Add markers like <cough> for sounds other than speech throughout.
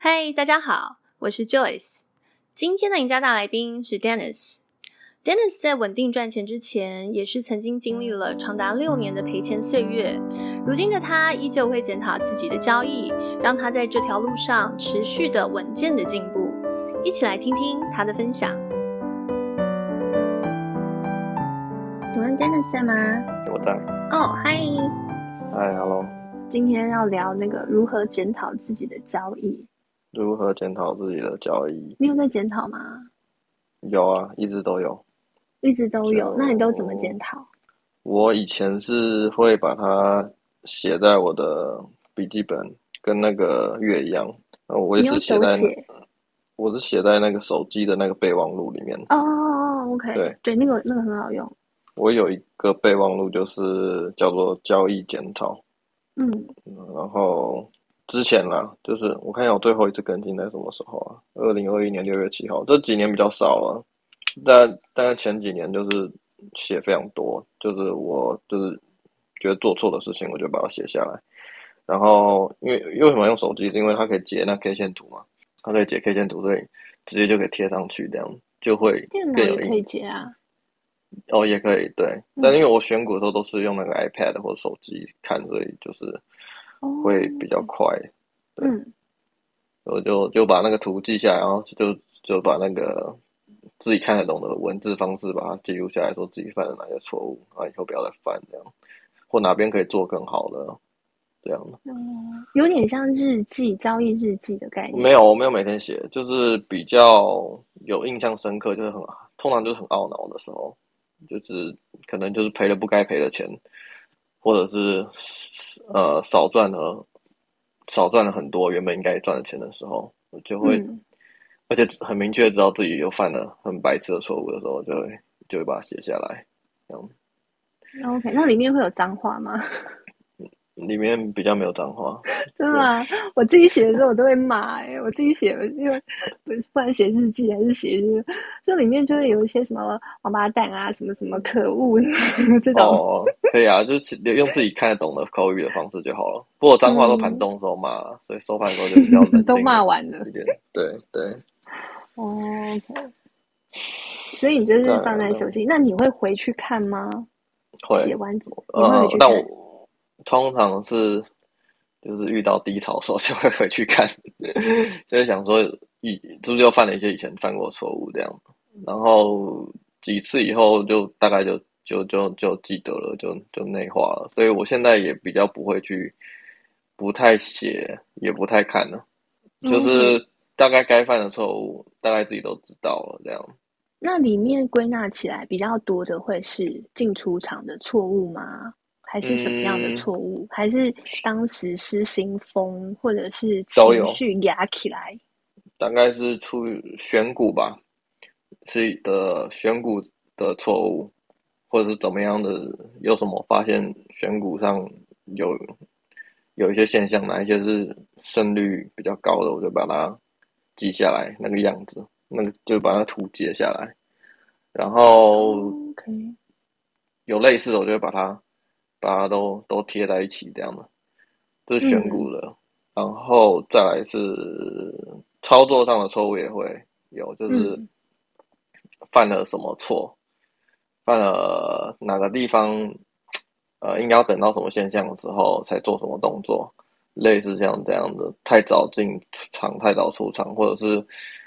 嗨，大家好，我是 Joyce。今天的赢家大来宾是 Dennis。Dennis 在稳定赚钱之前，也是曾经经历了长达六年的赔钱岁月。如今的他依旧会检讨自己的交易，让他在这条路上持续的稳健的进步。一起来听听他的分享。请问 Dennis 在吗？我在。哦，嗨。嗨，Hello。今天要聊那个如何检讨自己的交易。如何检讨自己的交易？你有在检讨吗？有啊，一直都有。一直都有，那你都怎么检讨？我以前是会把它写在我的笔记本，跟那个月一样。我也是写在，我是写在那个手机的那个备忘录里面。哦哦哦，OK。对对，那个那个很好用。我有一个备忘录，就是叫做交易检讨。嗯，然后之前啦，就是我看一下我最后一次更新在什么时候啊？二零二一年六月七号。这几年比较少了。但但是前几年就是写非常多，就是我就是觉得做错的事情，我就把它写下来。然后因为为什么用手机？是因为它可以截那 K 线图嘛，它可以截 K 线图，所以直接就可以贴上去，这样就会更可以截啊。哦，也可以对，嗯、但因为我选股的时候都是用那个 iPad 或者手机看，所以就是会比较快。哦、对，嗯、我就就把那个图记下来，然后就就把那个。自己看得懂的文字方式，把它记录下来，说自己犯了哪些错误啊，以后不要再犯这样，或哪边可以做更好的这样。嗯，有点像日记、交易日记的概念。没有，我没有每天写，就是比较有印象深刻，就是很通常就是很懊恼的时候，就是可能就是赔了不该赔的钱，或者是呃少赚了少赚了很多原本应该赚的钱的时候，我就会。嗯而且很明确知道自己又犯了很白痴的错误的时候，就会就会把它写下来，这样。OK，那里面会有脏话吗？里面比较没有脏话。<laughs> 真的吗？我自己写的时候我都会骂哎、欸，我自己写，因为不管写日记还是写日，就里面就会有一些什么王八蛋啊，什么什么可恶 <laughs> 这种。哦，可以啊，就是用自己看得懂的口语的方式就好了。不过脏话都盘中的时候骂，嗯、所以收盘的时候就比较冷静。<laughs> 都骂完了。对对。对哦，okay. 所以你就是放在手机，那你会回去看吗？会写完之后，呃，但我通常是就是遇到低潮的时候就会回去看，<laughs> 就是想说以是不是又犯了一些以前犯过错误这样，然后几次以后就大概就就就就记得了，就就内化了，所以我现在也比较不会去，不太写，也不太看了，就是。大概该犯的错误，大概自己都知道了。这样，那里面归纳起来比较多的会是进出场的错误吗？还是什么样的错误？嗯、还是当时失心疯，或者是情绪压起来？大概是出于选股吧，是的选股的错误，或者是怎么样的？有什么发现选股上有有一些现象，哪一些是胜率比较高的，我就把它。记下来那个样子，那个就把它图截下来，然后有类似的，我就会把它把它都都贴在一起，这样的，这是选股的，嗯、然后再来是操作上的错误也会有，就是犯了什么错，犯了哪个地方，呃，应该要等到什么现象的时候才做什么动作。类似像这样的，太早进场，太早出场，或者是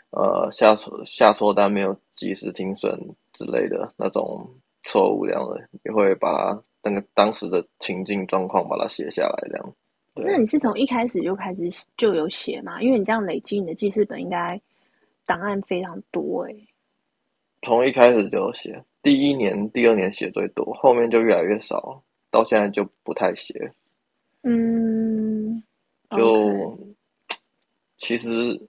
呃下错下错单没有及时停损之类的那种错误，这样的也会把它那个当时的情境状况把它写下来，这样。那你是从一开始就开始就有写吗？因为你这样累积你的记事本，应该档案非常多诶、欸。从一开始就有写，第一年、第二年写最多，后面就越来越少，到现在就不太写。嗯，就.其实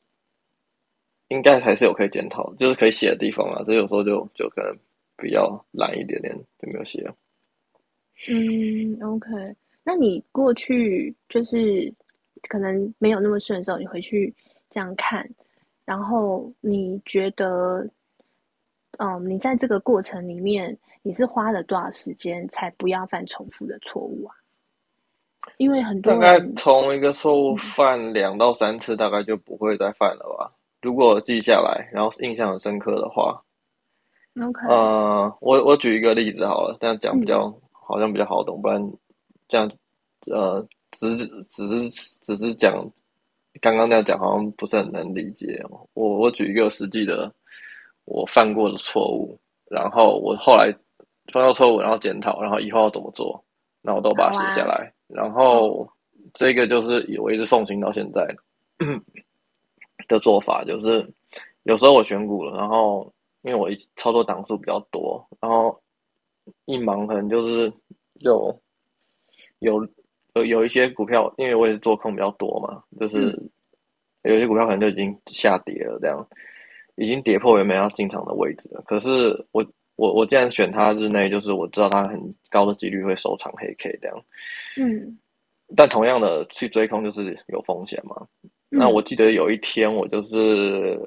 应该还是有可以检讨，就是可以写的地方啊。这有时候就就可能比较懒一点点，就没有写。嗯，OK。那你过去就是可能没有那么顺的时候，你回去这样看，然后你觉得，嗯，你在这个过程里面，你是花了多少时间才不要犯重复的错误啊？因为很多大概从一个错误犯两到三次，大概就不会再犯了吧？如果记下来，然后印象很深刻的话，OK。呃，我我举一个例子好了，这样讲比较、嗯、好像比较好懂，不然这样子呃，只只是只是讲刚刚那样讲，好像不是很能理解。我我举一个实际的我犯过的错误，然后我后来犯到错误，然后检讨，然后以后要怎么做，那我都把它写下来。然后这个就是我一直奉行到现在的做法，就是有时候我选股了，然后因为我一操作档数比较多，然后一忙可能就是有有有有一些股票，因为我也是做空比较多嘛，就是有些股票可能就已经下跌了，这样已经跌破原本要进场的位置了。可是我我我既然选它日内，就是我知道它很高的几率会收长黑 K 这样。嗯，但同样的去追空就是有风险嘛。嗯、那我记得有一天我就是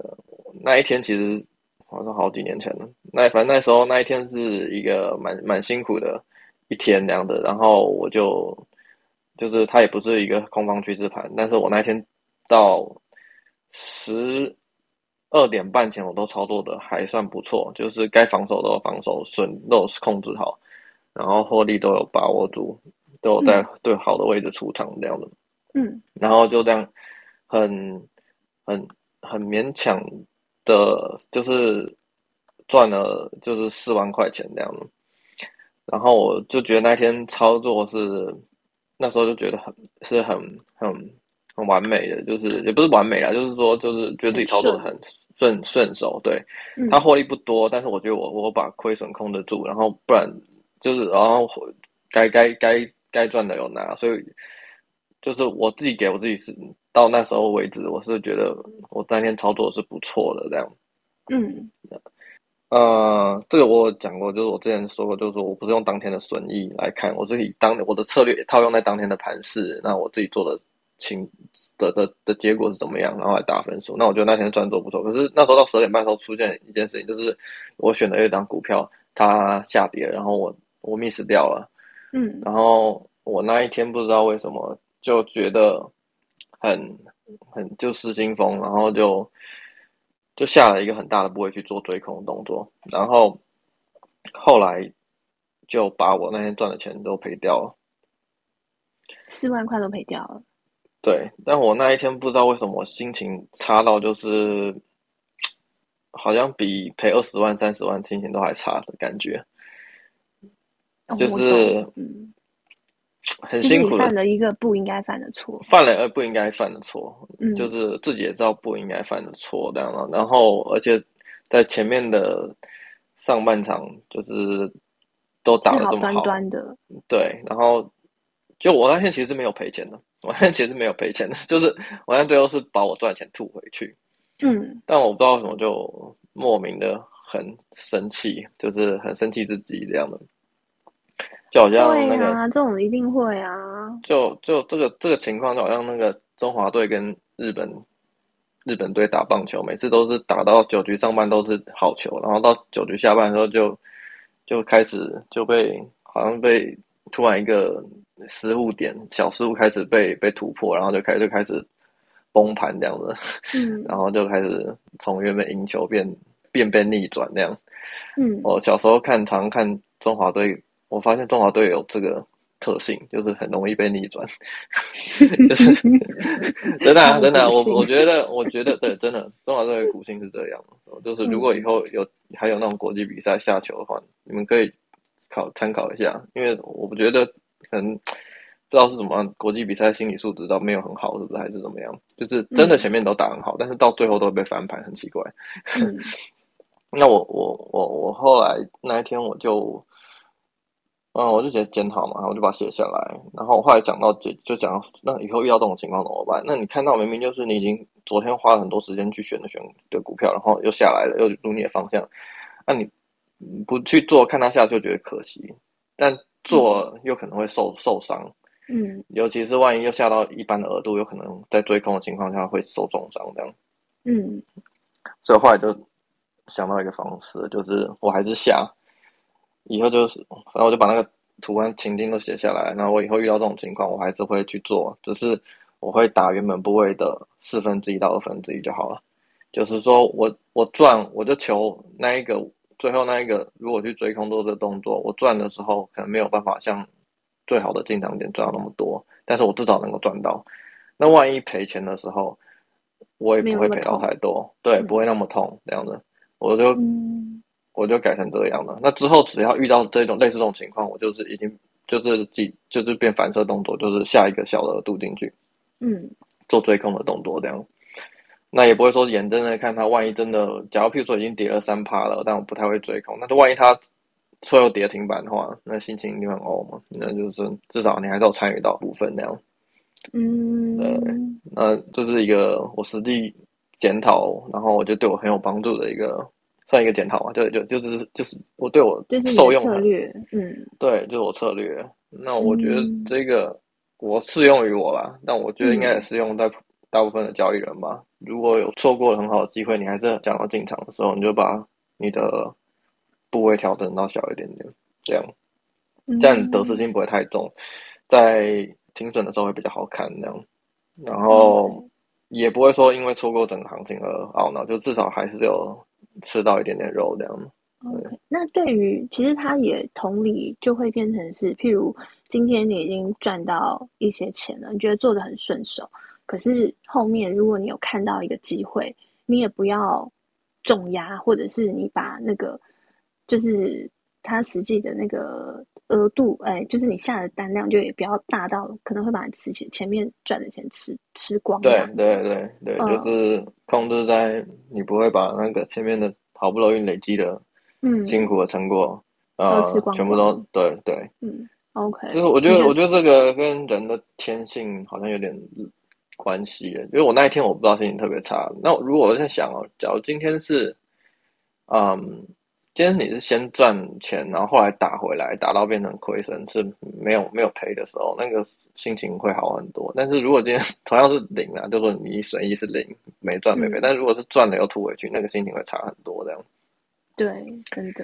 那一天其实好像好几年前了。那反正那时候那一天是一个蛮蛮辛苦的一天那样的。然后我就就是它也不是一个空方趋势盘，但是我那一天到十二点半前我都操作的还算不错，就是该防守都有防守，损都有控制好。然后获利都有把握住，都有在对好的位置出场这样的，嗯，然后就这样很很很勉强的，就是赚了就是四万块钱这样子。然后我就觉得那天操作是那时候就觉得很是很很很完美的，就是也不是完美啦，就是说就是觉得自己操作的很顺顺手。对，它获利不多，但是我觉得我我把亏损控得住，然后不然。就是，然后该该该该赚的有拿，所以就是我自己给我自己是到那时候为止，我是觉得我当天操作是不错的这样。嗯，呃，这个我讲过，就是我之前说过，就是说我不是用当天的损益来看，我自己当我的策略套用在当天的盘势，那我自己做的情的的的结果是怎么样，然后来打分数。那我觉得那天赚做不错，可是那时候到十点半的时候出现一件事情，就是我选的一档股票它下跌，然后我。我 miss 掉了，嗯，然后我那一天不知道为什么就觉得很很就失心疯，然后就就下了一个很大的部位去做追空的动作，然后后来就把我那天赚的钱都赔掉了，四万块都赔掉了。对，但我那一天不知道为什么我心情差到就是好像比赔二十万、三十万心情都还差的感觉。就是，嗯，很辛苦的，犯了一个不应该犯的错，犯了而不应该犯的错，嗯，就是自己也知道不应该犯的错，这样了。然后，而且在前面的上半场，就是都打的这么好，好端端的，对。然后，就我那天其实是没有赔钱的，我那天其实没有赔钱的，<laughs> 就是我那天最后是把我赚钱吐回去，嗯。但我不知道为什么就莫名的很生气，就是很生气自己这样的。就好像那个，啊、这种一定会啊。就就这个这个情况，就好像那个中华队跟日本日本队打棒球，每次都是打到九局上半都是好球，然后到九局下半的时候就就开始就被好像被突然一个失误点小失误开始被被突破，然后就开始就开始崩盘这样子，嗯，<laughs> 然后就开始从原本赢球变变变逆转那样。嗯，我小时候看常看中华队。我发现中华队有这个特性，就是很容易被逆转，<laughs> 就是 <laughs> 真的、啊、真的、啊，我我觉得我觉得对，真的中华队的股性是这样，就是如果以后有还有那种国际比赛下球的话，你们可以考参考一下，因为我不觉得可能不知道是什么国际比赛心理素质倒没有很好，是不是还是怎么样？就是真的前面都打很好，但是到最后都会被翻盘，很奇怪。<laughs> 那我我我我后来那一天我就。嗯，我就直接检讨嘛，我就把它写下来。然后我后来讲到就就讲，那以后遇到这种情况怎么办？那你看到明明就是你已经昨天花了很多时间去选的选的股票，然后又下来了，又入你的方向，那你不去做，看它下就觉得可惜，但做又可能会受受伤。嗯，尤其是万一又下到一般的额度，有可能在追空的情况下会受重伤这样。嗯，所以后来就想到一个方式，就是我还是下。以后就是，反正我就把那个图案情境都写下来，然后我以后遇到这种情况，我还是会去做，只是我会打原本部位的四分之一到二分之一就好了。就是说我我转，我就求那一个最后那一个，如果去追空做这个动作，我转的时候可能没有办法像最好的进场点赚到那么多，但是我至少能够赚到。那万一赔钱的时候，我也不会赔到太多，对，不会那么痛这样子，我就。嗯我就改成这样了。那之后只要遇到这种类似这种情况，我就是已经就是记就是变反射动作，就是下一个小的额度进去，嗯，做追空的动作这样。那也不会说眼睁睁看它，万一真的，假如譬如说已经跌了三趴了，但我不太会追空。那就万一它最后跌停板的话，那心情一定很 O 嘛。那就是至少你还是有参与到部分那样。嗯，对，那这是一个我实际检讨，然后我觉得对我很有帮助的一个。算一个检讨嘛，对，就就是就是我对我受用的策略，嗯，对，就是我策略。那我觉得这个我适用于我吧，但我觉得应该也适用在大部分的交易人吧。如果有错过了很好的机会，你还是想要进场的时候，你就把你的部位调整到小一点点，这样，这样得失心不会太重，在停损的时候会比较好看，这样，然后也不会说因为错过整个行情而懊恼，就至少还是有。吃到一点点肉这样。OK，那对于其实它也同理就会变成是，譬如今天你已经赚到一些钱了，你觉得做的很顺手，可是后面如果你有看到一个机会，你也不要重压，或者是你把那个就是它实际的那个额度，哎，就是你下的单量就也比较大到可能会把你吃前前面赚的钱吃吃光。对对对对，嗯、就是控制在你不会把那个前面的好不容易累积的嗯辛苦的成果呃、全部都对对嗯 OK，就是我觉得我觉得这个跟人的天性好像有点关系，因为我那一天我不知道心情特别差，那如果我在想哦，假如今天是嗯。今天你是先赚钱，然后后来打回来，打到变成亏损，是没有没有赔的时候，那个心情会好很多。但是如果今天同样是零啊，就说你损益是零，没赚没赔，嗯、但如果是赚了又吐回去，那个心情会差很多。这样，对，真的。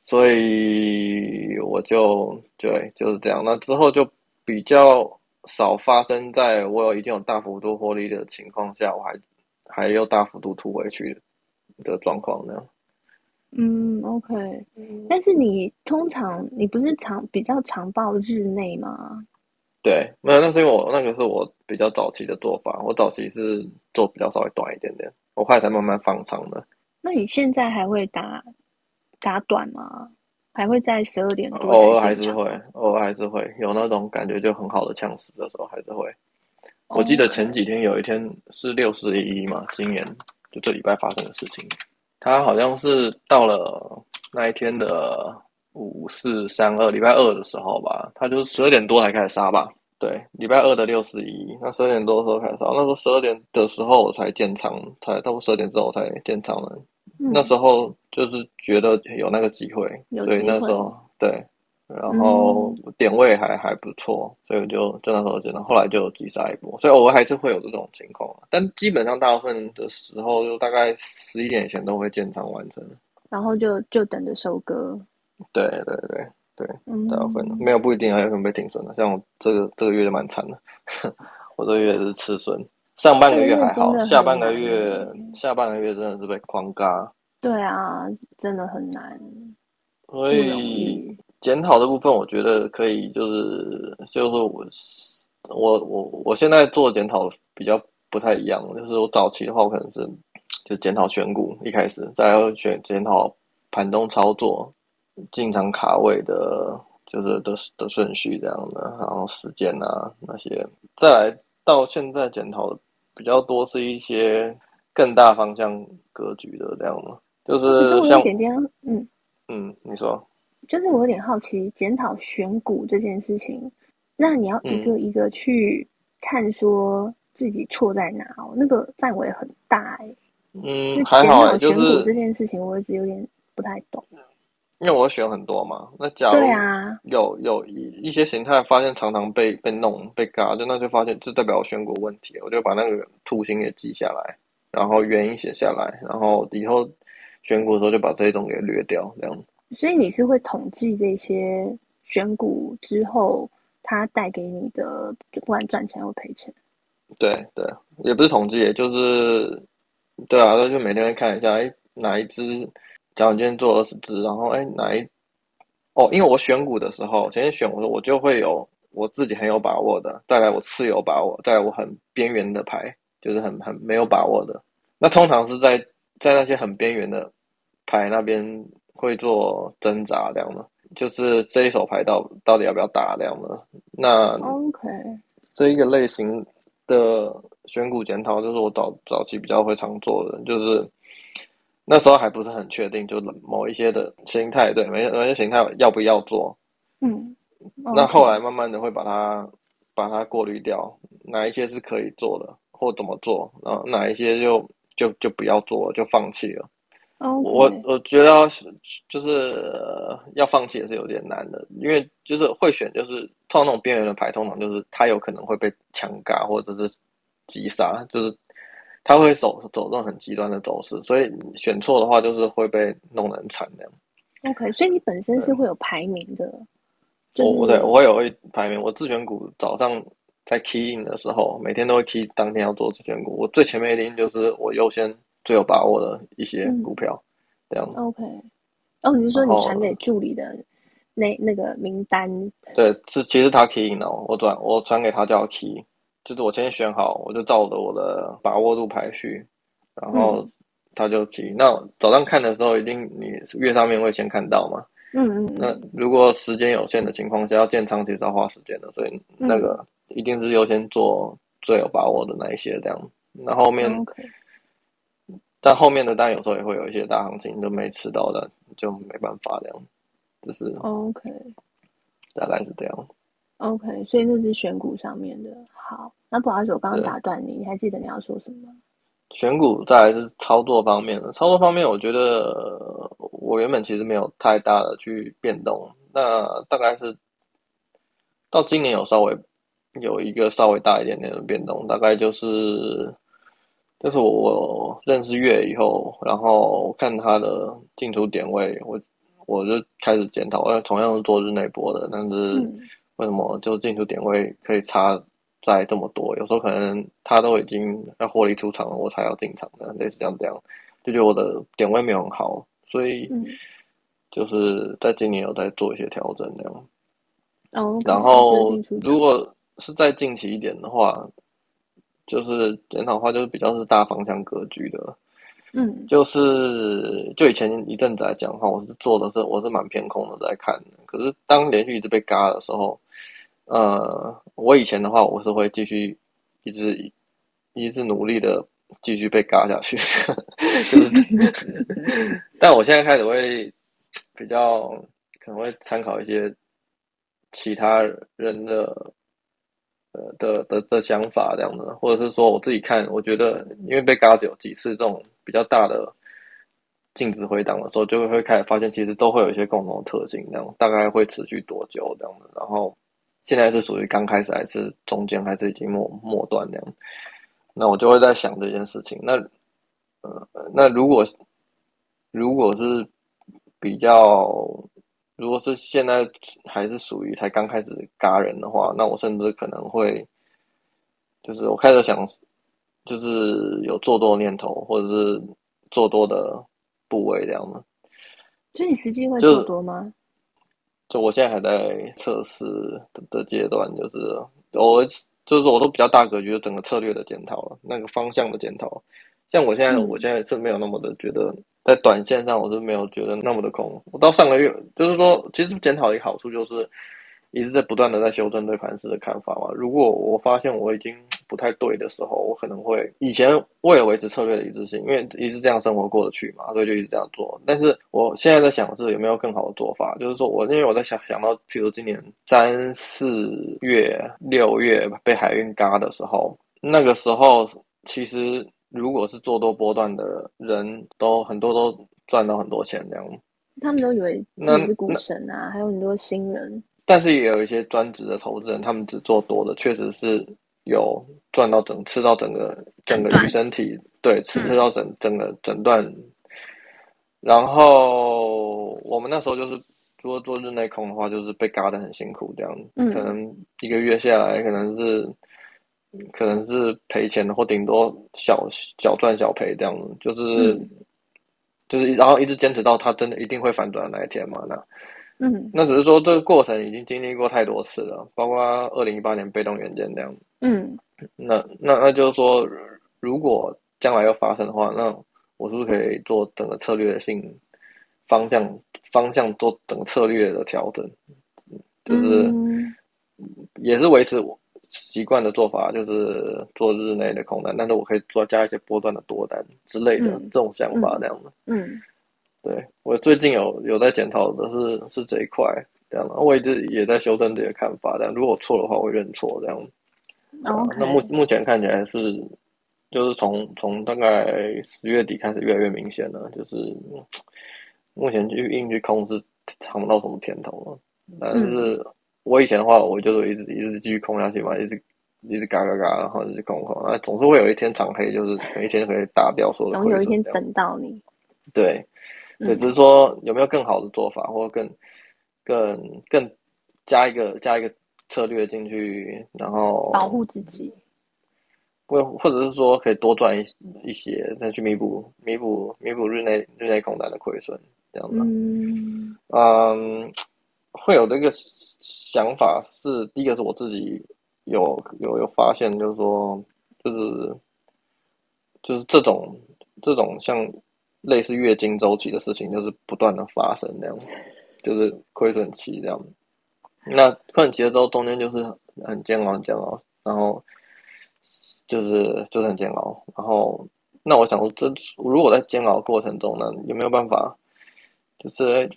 所以我就对就是这样。那之后就比较少发生在我有已经有大幅度获利的情况下，我还还又大幅度吐回去的状况那样。嗯，OK，但是你通常你不是常比较常报日内吗？对，没有，那是因为我那个是我比较早期的做法，我早期是做比较稍微短一点点，我后来才慢慢放长的。那你现在还会打打短吗？还会在十二点多？偶尔还是会，偶尔还是会有那种感觉就很好的呛死的时候还是会。我记得前几天有一天是六十一一嘛，今年就这礼拜发生的事情。他好像是到了那一天的五四三二礼拜二的时候吧，他就是十二点多才开始杀吧。对，礼拜二的六十一，那十二点多的时候开始杀。那时候十二点的时候我才建仓，才到不多十二点之后我才建仓的。嗯、那时候就是觉得有那个机，会所以那时候对。然后点位还还不错，所以我就就那时候真的，后来就急杀一波，所以偶尔还是会有这种情况，但基本上大部分的时候就大概十一点以前都会建仓完成，然后就就等着收割。对对对对，大部分没有不一定啊，有可能被停损的，像我这个这个月就蛮惨的，<laughs> 我这个月是吃损，上半个月还好，下半个月下半个月真的是被狂嘎。对啊，真的很难，所以。检讨的部分，我觉得可以，就是就是说我我我我现在做检讨比较不太一样，就是我早期的话，我可能是就检讨选股，一开始再要选检讨盘中操作、进场卡位的，就是的的顺序这样的，然后时间啊那些，再来到现在检讨的比较多是一些更大方向格局的这样的，就是像点点嗯嗯，你说。就是我有点好奇，检讨选股这件事情，那你要一个一个去看，说自己错在哪哦，嗯、那个范围很大哎。嗯，还好哎，就是选股这件事情，我一直有点不太懂。因为我选很多嘛，那假如有有一一些形态发现常常被被弄被嘎，就那就发现这代表我选股问题，我就把那个图形给记下来，然后原因写下来，然后以后选股的时候就把这种给略掉，这样。所以你是会统计这些选股之后，它带给你的不管赚钱或赔钱。对对，也不是统计，也就是对啊，那就每天会看一下，哎，哪一支，假如你今天做二十支，然后哎哪一，哦，因为我选股的时候，前天选我说我就会有我自己很有把握的，带来我次有把握，带来我很边缘的牌，就是很很没有把握的。那通常是在在那些很边缘的牌那边会做挣扎这样的，就是这一手牌到到底要不要打这样的。那 OK，这一个类型。的选股检讨就是我早早期比较会常做的，就是那时候还不是很确定，就某一些的形态，对，某某些形态要不要做，嗯，那后来慢慢的会把它把它过滤掉，哪一些是可以做的，或怎么做，然后哪一些就就就不要做了，就放弃了。我我觉得就是、呃、要放弃也是有点难的，因为就是会选，就是通常那种边缘的牌，通常就是他有可能会被强嘎或者是击杀，就是他会走走这种很极端的走势，所以选错的话就是会被弄得很惨的。OK，所以你本身是会有排名的。我我对我有一排名，我自选股早上在 key in 的时候，每天都会 key 当天要做自选股，我最前面一定就是我优先。最有把握的一些股票，嗯、这样子。OK，哦，你是说你传给助理的那那个名单？对，是其实他 key in 哦，我转我传给他叫 key，就是我先选好，我就照着我的把握度排序，然后他就 key。嗯、那早上看的时候，一定你月上面会先看到嘛？嗯嗯。那如果时间有限的情况下，要建仓其实要花时间的，所以那个一定是优先做最有把握的那一些这样。那后面。但后面的单有时候也会有一些大行情，就没吃到的，就没办法这样，就是 OK，大概是这样。OK，所以那是选股上面的。好，那不好意思，我刚刚打断你，你还记得你要说什么？选股再来是操作方面的，操作方面，我觉得我原本其实没有太大的去变动，那大概是到今年有稍微有一个稍微大一点点的变动，大概就是。就是我认识月以后，然后看他的进出点位，我我就开始检讨。呃同样是做日内波的，但是为什么就进出点位可以差在这么多？有时候可能他都已经要获利出场了，我才要进场的，类似这样这样，就觉得我的点位没有很好，所以就是在今年有在做一些调整这样。哦，然后如果是再近期一点的话。就是检讨的话，就是比较是大方向格局的，嗯，就是就以前一阵子来讲的话，我是做的是我是蛮偏空的在看的。可是当连续一直被嘎的时候，呃，我以前的话我是会继续一直一直努力的继续被嘎下去，<laughs> 就是，<laughs> 但我现在开始会比较可能会参考一些其他人的。的的的想法这样的，或者是说我自己看，我觉得因为被嘎子有几次这种比较大的净值回档的时候，就会会开始发现，其实都会有一些共同的特性，这样大概会持续多久这样的。然后现在是属于刚开始还是中间还是已经末末端这样，那我就会在想这件事情。那呃，那如果如果是比较。如果是现在还是属于才刚开始嘎人的话，那我甚至可能会，就是我开始想，就是有做多的念头，或者是做多的部位这样的。所以你实际会做多吗？就，就我现在还在测试的的阶段，就是我就是我都比较大格局，整个策略的检讨了，那个方向的检讨。像我现在，嗯、我现在是没有那么的觉得。在短线上，我是没有觉得那么的空。我到上个月，就是说，其实检讨的一个好处就是一直在不断的在修正对盘势的看法嘛。如果我发现我已经不太对的时候，我可能会以前为了维持策略的一致性，因为一直这样生活过得去嘛，所以就一直这样做。但是我现在在想的是有没有更好的做法，就是说我因为我在想想到，譬如今年三四月、六月被海运嘎的时候，那个时候其实。如果是做多波段的人都很多都赚到很多钱这样，他们都以为自己是股神啊，还有很多新人。但是也有一些专职的投资人，他们只做多的，确实是有赚到整吃到整个整个鱼身体，对，吃吃到整整个整段。然后我们那时候就是如果做日内空的话，就是被嘎得很辛苦这样，嗯，可能一个月下来可能是可能是赔钱的，或顶多小小赚小赔这样子，就是、嗯、就是然后一直坚持到它真的一定会反转的那一天嘛，那嗯，那只是说这个过程已经经历过太多次了，包括二零一八年被动元件这样，嗯，那那那就是说，如果将来要发生的话，那我是不是可以做整个策略性方向方向做整个策略的调整？就是也是维持我习惯的做法，就是做日内的空单，但是我可以做加一些波段的多单之类的、嗯、这种想法，这样的。嗯，对我最近有有在检讨的是是这一块，这样的，我一直也在修正自己的看法，但如果错的话，我会认错，这样。哦.那目目前看起来是。就是从从大概十月底开始越来越明显了，就是目前去硬去空是尝不到什么甜头了。但是我以前的话，我就是一直一直继续空下去嘛，一直一直嘎嘎嘎，然后一直空空，那总是会有一天长黑，就是有一天可以打掉所有的。总有一天等到你。对，对，只是说有没有更好的做法，或者更更更加一个加一个策略进去，然后保护自己。或或者是说可以多赚一一些，再去弥补弥补弥补日内日内空单的亏损，这样子。嗯，嗯，会有这个想法是第一个是我自己有有有发现，就是说就是就是这种这种像类似月经周期的事情，就是不断的发生这样，就是亏损期这样。那亏损期的时候，中间就是很煎熬很煎熬，然后。就是就是很煎熬，然后那我想说，这如果在煎熬过程中呢，有没有办法，就是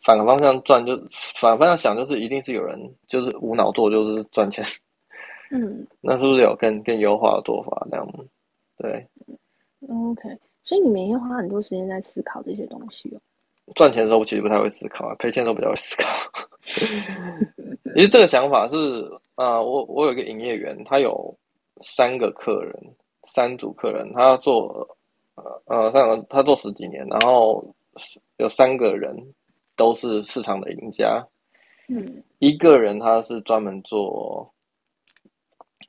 反个方向赚，就反个方向想，就是一定是有人就是无脑做，就是赚钱。<laughs> 嗯，那是不是有更更优化的做法？这样，对。OK，所以你每天花很多时间在思考这些东西哦。赚钱的时候我其实不太会思考，赔钱的时候比较会思考。<laughs> 其实这个想法是啊、呃，我我有一个营业员，他有。三个客人，三组客人，他做呃呃，三个他做十几年，然后有三个人都是市场的赢家。嗯，一个人他是专门做，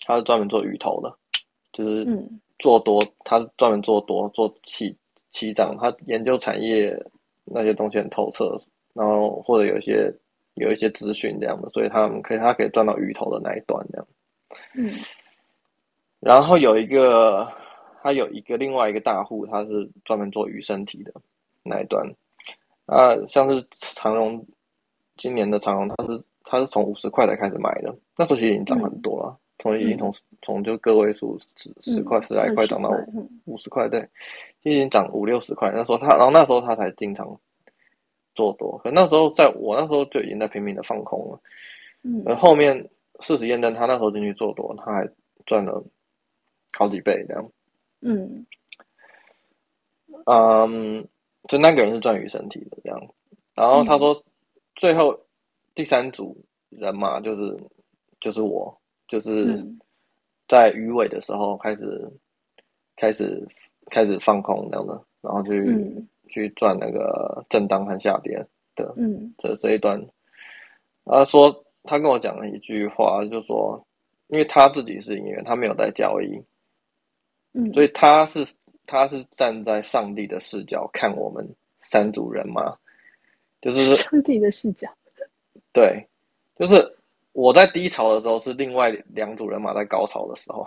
他是专门做鱼头的，就是做多，他是专门做多做起起涨，他研究产业那些东西很透彻，然后或者有一些有一些资讯这样的，所以他们可以他可以赚到鱼头的那一段这样。嗯。然后有一个，他有一个另外一个大户，他是专门做鱼身体的那一端。啊，像是长荣，今年的长荣，它是它是从五十块才开始买的，那时候其实已经涨很多了，从、嗯、已经从从就个位数十十块十来块涨到五十块，对，已经涨五六十块。那时候他，然后那时候他才经常做多，可那时候在我那时候就已经在拼命的放空了。嗯，而后面事实验证，他那时候进去做多，他还赚了。好几倍这样，嗯，嗯，就那个人是赚鱼身体的这样，然后他说，最后第三组人嘛，就是就是我，就是在鱼尾的时候开始开始开始放空这样的，然后去、嗯、去赚那个震荡和下跌的，嗯，这这一段，他说他跟我讲了一句话，就说，因为他自己是演员，他没有在交易。嗯。所以他是他是站在上帝的视角看我们三组人吗，就是 <laughs> 上帝的视角。对，就是我在低潮的时候，是另外两组人马在高潮的时候。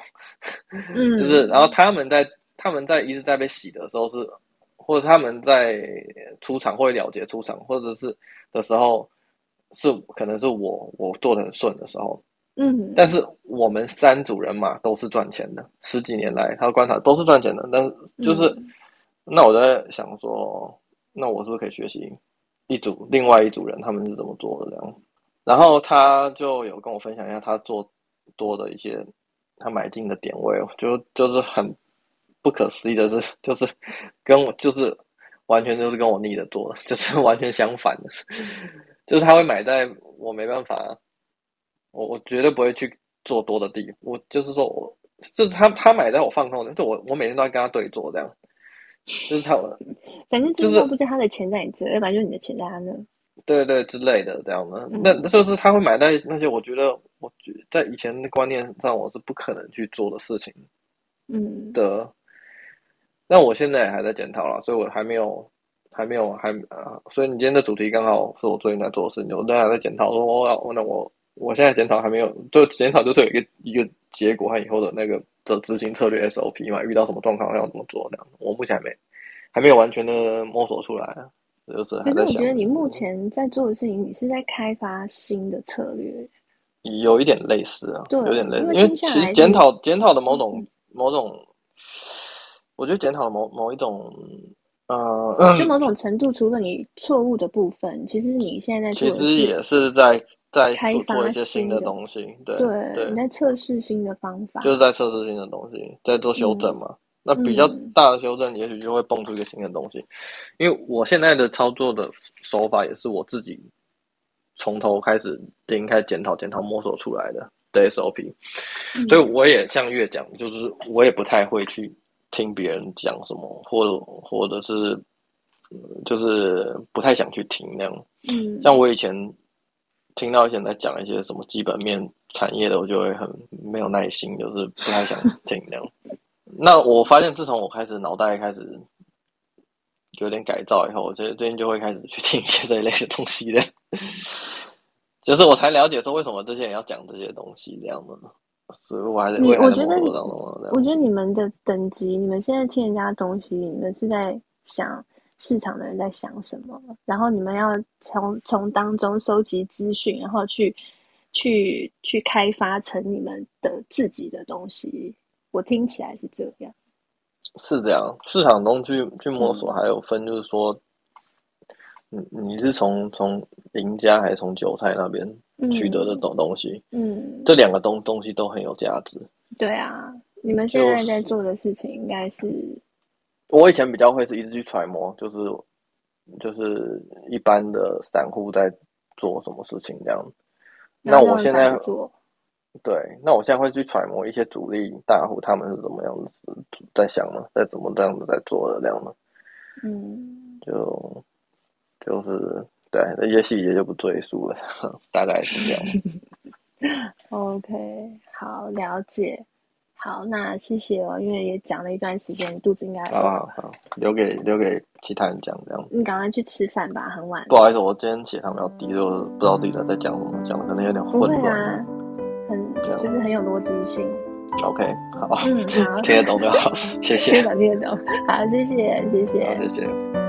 嗯，<laughs> 就是然后他们在他们在一直在被洗的时候是，或者他们在出场或者了结出场，或者是的时候是可能是我我做的很顺的时候。嗯，但是我们三组人马都是赚钱的，十几年来他观察都是赚钱的。但是就是，嗯、那我在想说，那我是不是可以学习一组另外一组人他们是怎么做的这样？然后他就有跟我分享一下他做多的一些他买进的点位，就就是很不可思议的是，<laughs> 就是跟我就是完全就是跟我逆着做的，就是完全相反的，就是他会买在我没办法。我我绝对不会去做多的地方，我就是说我，就是他他买在我放空的，就我我每天都要跟他对坐这样，就是他，<laughs> 反正就是不是他的钱在你这，要不然就是你的钱在他那。对对之类的这样的，那、那就是他会买在那些我觉得我觉得在以前的观念上我是不可能去做的事情，嗯的。那我现在也还在检讨了，所以我还没有还没有还啊，所以你今天的主题刚好是我最近在做的事情，我当然还在检讨，说我要那我我现在检讨还没有，就检讨就是有一个一个结果和以后的那个的执行策略 SOP 嘛，遇到什么状况要怎么做这样，我目前还没还没有完全的摸索出来。就是还在想，可是我觉得你目前在做的事情，你是在开发新的策略，有一点类似啊，对，有点类似，因为其实检讨检讨的某种、嗯、某种，我觉得检讨的某某一种，呃，就某种程度，除了你错误的部分，其实你现在在其实也是在在开发一些新的东西，对对，对，你在测试新的方法，就是在测试新的东西，在做修正嘛。嗯那比较大的修正，也许就会蹦出一个新的东西。嗯，因为我现在的操作的手法也是我自己从头开始零开始检讨、检讨摸索出来的的 SOP，嗯，所以我也像月讲，就是我也不太会去听别人讲什么，或者或者是就是不太想去听那样。嗯，像我以前听到以前在讲一些什么基本面产业的，我就会很没有耐心，就是不太想听那样。<laughs> 那我发现，自从我开始脑袋开始有点改造以后，我觉得最近就会开始去听一些这一类的东西的，<laughs> 就是我才了解说为什么这些人要讲这些东西这样的。所以我还是，我觉得，我觉得你们的等级，你们现在听人家的东西，你们是在想市场的人在想什么，然后你们要从从当中收集资讯，然后去去去开发成你们的自己的东西。我听起来是这样，是这样。市场中去去摸索，还有分，就是说，嗯，你是从从赢家还是从韭菜那边取得的东东西？嗯，这两个东东西都很有价值。对啊，你们现在在做的事情应该是，我以前比较会是一直去揣摩，就是就是一般的散户在做什么事情这样。那我现在。对，那我现在会去揣摩一些主力大户他们是怎么样子在想呢，在怎么这样子在做的这样的，嗯，就就是对那些细节就不赘述了，<laughs> 大概是这样。<laughs> OK，好，了解。好，那谢谢哦，因为也讲了一段时间，肚子应该好好好，留给留给其他人讲这样。你赶快去吃饭吧，很晚。不好意思，我今天血糖比较低，就不知道自己在在讲什么，讲的可能有点混乱。很就是很有逻辑性。OK，好，嗯，好，<laughs> 听得懂就好，谢谢。<laughs> 听得懂，听得懂。好，谢谢，谢谢，谢谢。